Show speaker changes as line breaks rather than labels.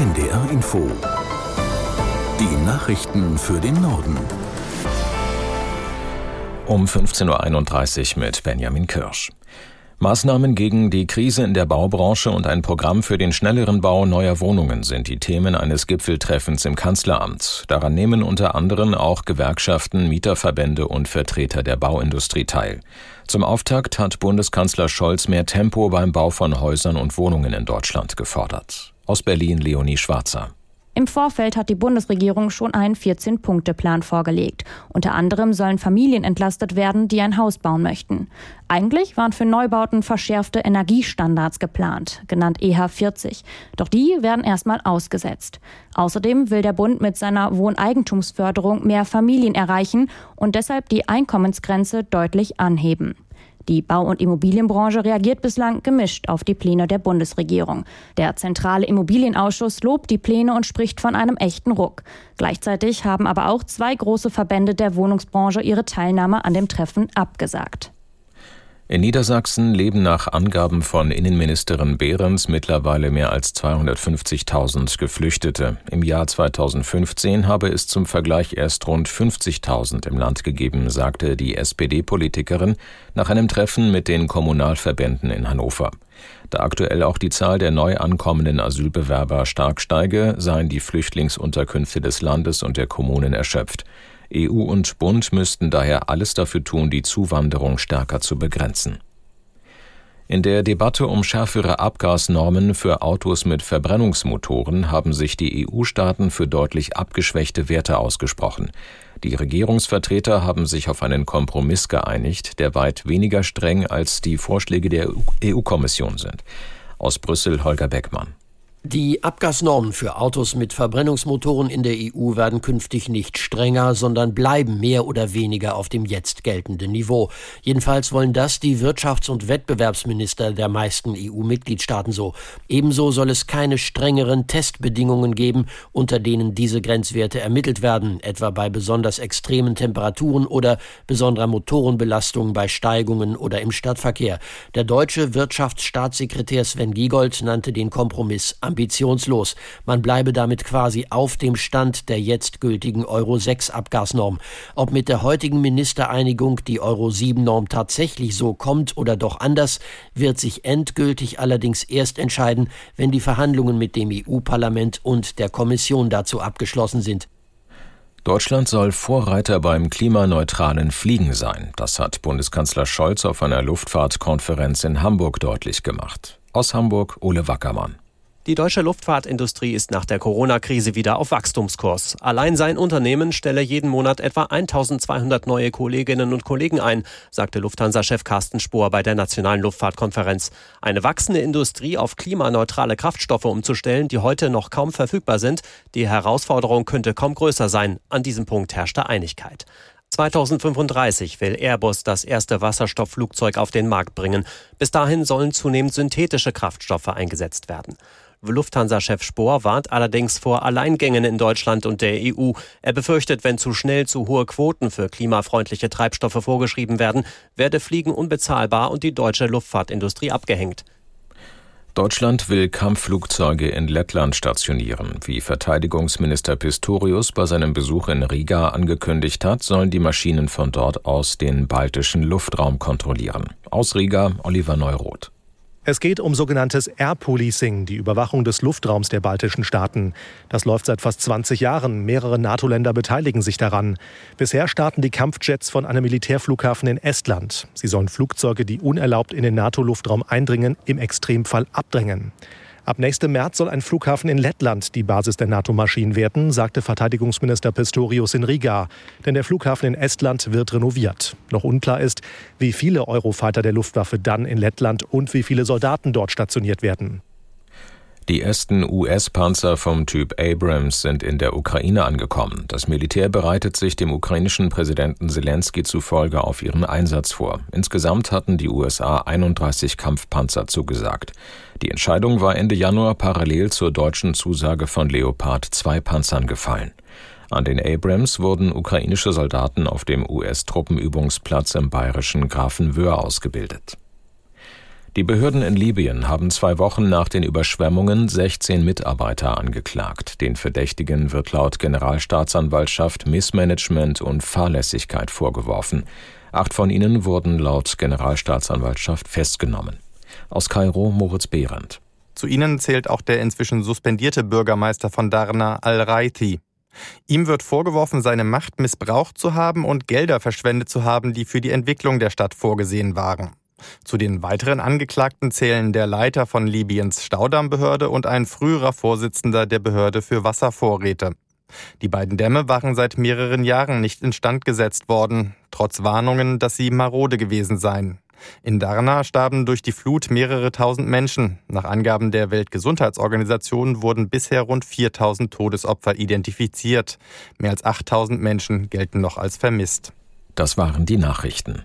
NDR Info. Die Nachrichten für den Norden.
Um 15.31 Uhr mit Benjamin Kirsch. Maßnahmen gegen die Krise in der Baubranche und ein Programm für den schnelleren Bau neuer Wohnungen sind die Themen eines Gipfeltreffens im Kanzleramt. Daran nehmen unter anderem auch Gewerkschaften, Mieterverbände und Vertreter der Bauindustrie teil. Zum Auftakt hat Bundeskanzler Scholz mehr Tempo beim Bau von Häusern und Wohnungen in Deutschland gefordert. Aus Berlin Leonie Schwarzer.
Im Vorfeld hat die Bundesregierung schon einen 14-Punkte-Plan vorgelegt. Unter anderem sollen Familien entlastet werden, die ein Haus bauen möchten. Eigentlich waren für Neubauten verschärfte Energiestandards geplant, genannt EH40. Doch die werden erstmal ausgesetzt. Außerdem will der Bund mit seiner Wohneigentumsförderung mehr Familien erreichen und deshalb die Einkommensgrenze deutlich anheben. Die Bau- und Immobilienbranche reagiert bislang gemischt auf die Pläne der Bundesregierung. Der Zentrale Immobilienausschuss lobt die Pläne und spricht von einem echten Ruck. Gleichzeitig haben aber auch zwei große Verbände der Wohnungsbranche ihre Teilnahme an dem Treffen abgesagt.
In Niedersachsen leben nach Angaben von Innenministerin Behrens mittlerweile mehr als 250.000 Geflüchtete. Im Jahr 2015 habe es zum Vergleich erst rund 50.000 im Land gegeben, sagte die SPD-Politikerin nach einem Treffen mit den Kommunalverbänden in Hannover. Da aktuell auch die Zahl der neu ankommenden Asylbewerber stark steige, seien die Flüchtlingsunterkünfte des Landes und der Kommunen erschöpft. EU und Bund müssten daher alles dafür tun, die Zuwanderung stärker zu begrenzen. In der Debatte um schärfere Abgasnormen für Autos mit Verbrennungsmotoren haben sich die EU-Staaten für deutlich abgeschwächte Werte ausgesprochen. Die Regierungsvertreter haben sich auf einen Kompromiss geeinigt, der weit weniger streng als die Vorschläge der EU-Kommission sind. Aus Brüssel Holger Beckmann.
Die Abgasnormen für Autos mit Verbrennungsmotoren in der EU werden künftig nicht strenger, sondern bleiben mehr oder weniger auf dem jetzt geltenden Niveau. Jedenfalls wollen das die Wirtschafts- und Wettbewerbsminister der meisten EU-Mitgliedstaaten so. Ebenso soll es keine strengeren Testbedingungen geben, unter denen diese Grenzwerte ermittelt werden, etwa bei besonders extremen Temperaturen oder besonderer Motorenbelastung bei Steigungen oder im Stadtverkehr. Der deutsche Wirtschaftsstaatssekretär Sven Giegold nannte den Kompromiss ambitionslos. Man bleibe damit quasi auf dem Stand der jetzt gültigen Euro 6 Abgasnorm. Ob mit der heutigen Ministereinigung die Euro 7 Norm tatsächlich so kommt oder doch anders, wird sich endgültig allerdings erst entscheiden, wenn die Verhandlungen mit dem EU-Parlament und der Kommission dazu abgeschlossen sind.
Deutschland soll Vorreiter beim klimaneutralen Fliegen sein. Das hat Bundeskanzler Scholz auf einer Luftfahrtkonferenz in Hamburg deutlich gemacht. Aus Hamburg Ole Wackermann.
Die deutsche Luftfahrtindustrie ist nach der Corona-Krise wieder auf Wachstumskurs. Allein sein Unternehmen stelle jeden Monat etwa 1200 neue Kolleginnen und Kollegen ein, sagte Lufthansa-Chef Carsten Spohr bei der Nationalen Luftfahrtkonferenz. Eine wachsende Industrie auf klimaneutrale Kraftstoffe umzustellen, die heute noch kaum verfügbar sind, die Herausforderung könnte kaum größer sein. An diesem Punkt herrschte Einigkeit. 2035 will Airbus das erste Wasserstoffflugzeug auf den Markt bringen. Bis dahin sollen zunehmend synthetische Kraftstoffe eingesetzt werden. Lufthansa-Chef Spohr warnt allerdings vor Alleingängen in Deutschland und der EU. Er befürchtet, wenn zu schnell zu hohe Quoten für klimafreundliche Treibstoffe vorgeschrieben werden, werde Fliegen unbezahlbar und die deutsche Luftfahrtindustrie abgehängt.
Deutschland will Kampfflugzeuge in Lettland stationieren. Wie Verteidigungsminister Pistorius bei seinem Besuch in Riga angekündigt hat, sollen die Maschinen von dort aus den baltischen Luftraum kontrollieren. Aus Riga Oliver Neuroth.
Es geht um sogenanntes Air Policing, die Überwachung des Luftraums der baltischen Staaten. Das läuft seit fast 20 Jahren. Mehrere NATO-Länder beteiligen sich daran. Bisher starten die Kampfjets von einem Militärflughafen in Estland. Sie sollen Flugzeuge, die unerlaubt in den NATO-Luftraum eindringen, im Extremfall abdrängen. Ab nächstem März soll ein Flughafen in Lettland die Basis der NATO-Maschinen werden, sagte Verteidigungsminister Pistorius in Riga. Denn der Flughafen in Estland wird renoviert. Noch unklar ist, wie viele Eurofighter der Luftwaffe dann in Lettland und wie viele Soldaten dort stationiert werden.
Die ersten US-Panzer vom Typ Abrams sind in der Ukraine angekommen. Das Militär bereitet sich dem ukrainischen Präsidenten Zelensky zufolge auf ihren Einsatz vor. Insgesamt hatten die USA 31 Kampfpanzer zugesagt. Die Entscheidung war Ende Januar parallel zur deutschen Zusage von Leopard 2 Panzern gefallen. An den Abrams wurden ukrainische Soldaten auf dem US-Truppenübungsplatz im bayerischen Grafenwöhr ausgebildet. Die Behörden in Libyen haben zwei Wochen nach den Überschwemmungen 16 Mitarbeiter angeklagt. Den Verdächtigen wird laut Generalstaatsanwaltschaft Missmanagement und Fahrlässigkeit vorgeworfen. Acht von ihnen wurden laut Generalstaatsanwaltschaft festgenommen. Aus Kairo Moritz Behrendt.
Zu ihnen zählt auch der inzwischen suspendierte Bürgermeister von Darna al-Raiti. Ihm wird vorgeworfen, seine Macht missbraucht zu haben und Gelder verschwendet zu haben, die für die Entwicklung der Stadt vorgesehen waren. Zu den weiteren Angeklagten zählen der Leiter von Libyens Staudammbehörde und ein früherer Vorsitzender der Behörde für Wasservorräte. Die beiden Dämme waren seit mehreren Jahren nicht instand gesetzt worden, trotz Warnungen, dass sie marode gewesen seien. In Darna starben durch die Flut mehrere tausend Menschen. Nach Angaben der Weltgesundheitsorganisation wurden bisher rund 4000 Todesopfer identifiziert. Mehr als 8000 Menschen gelten noch als vermisst.
Das waren die Nachrichten.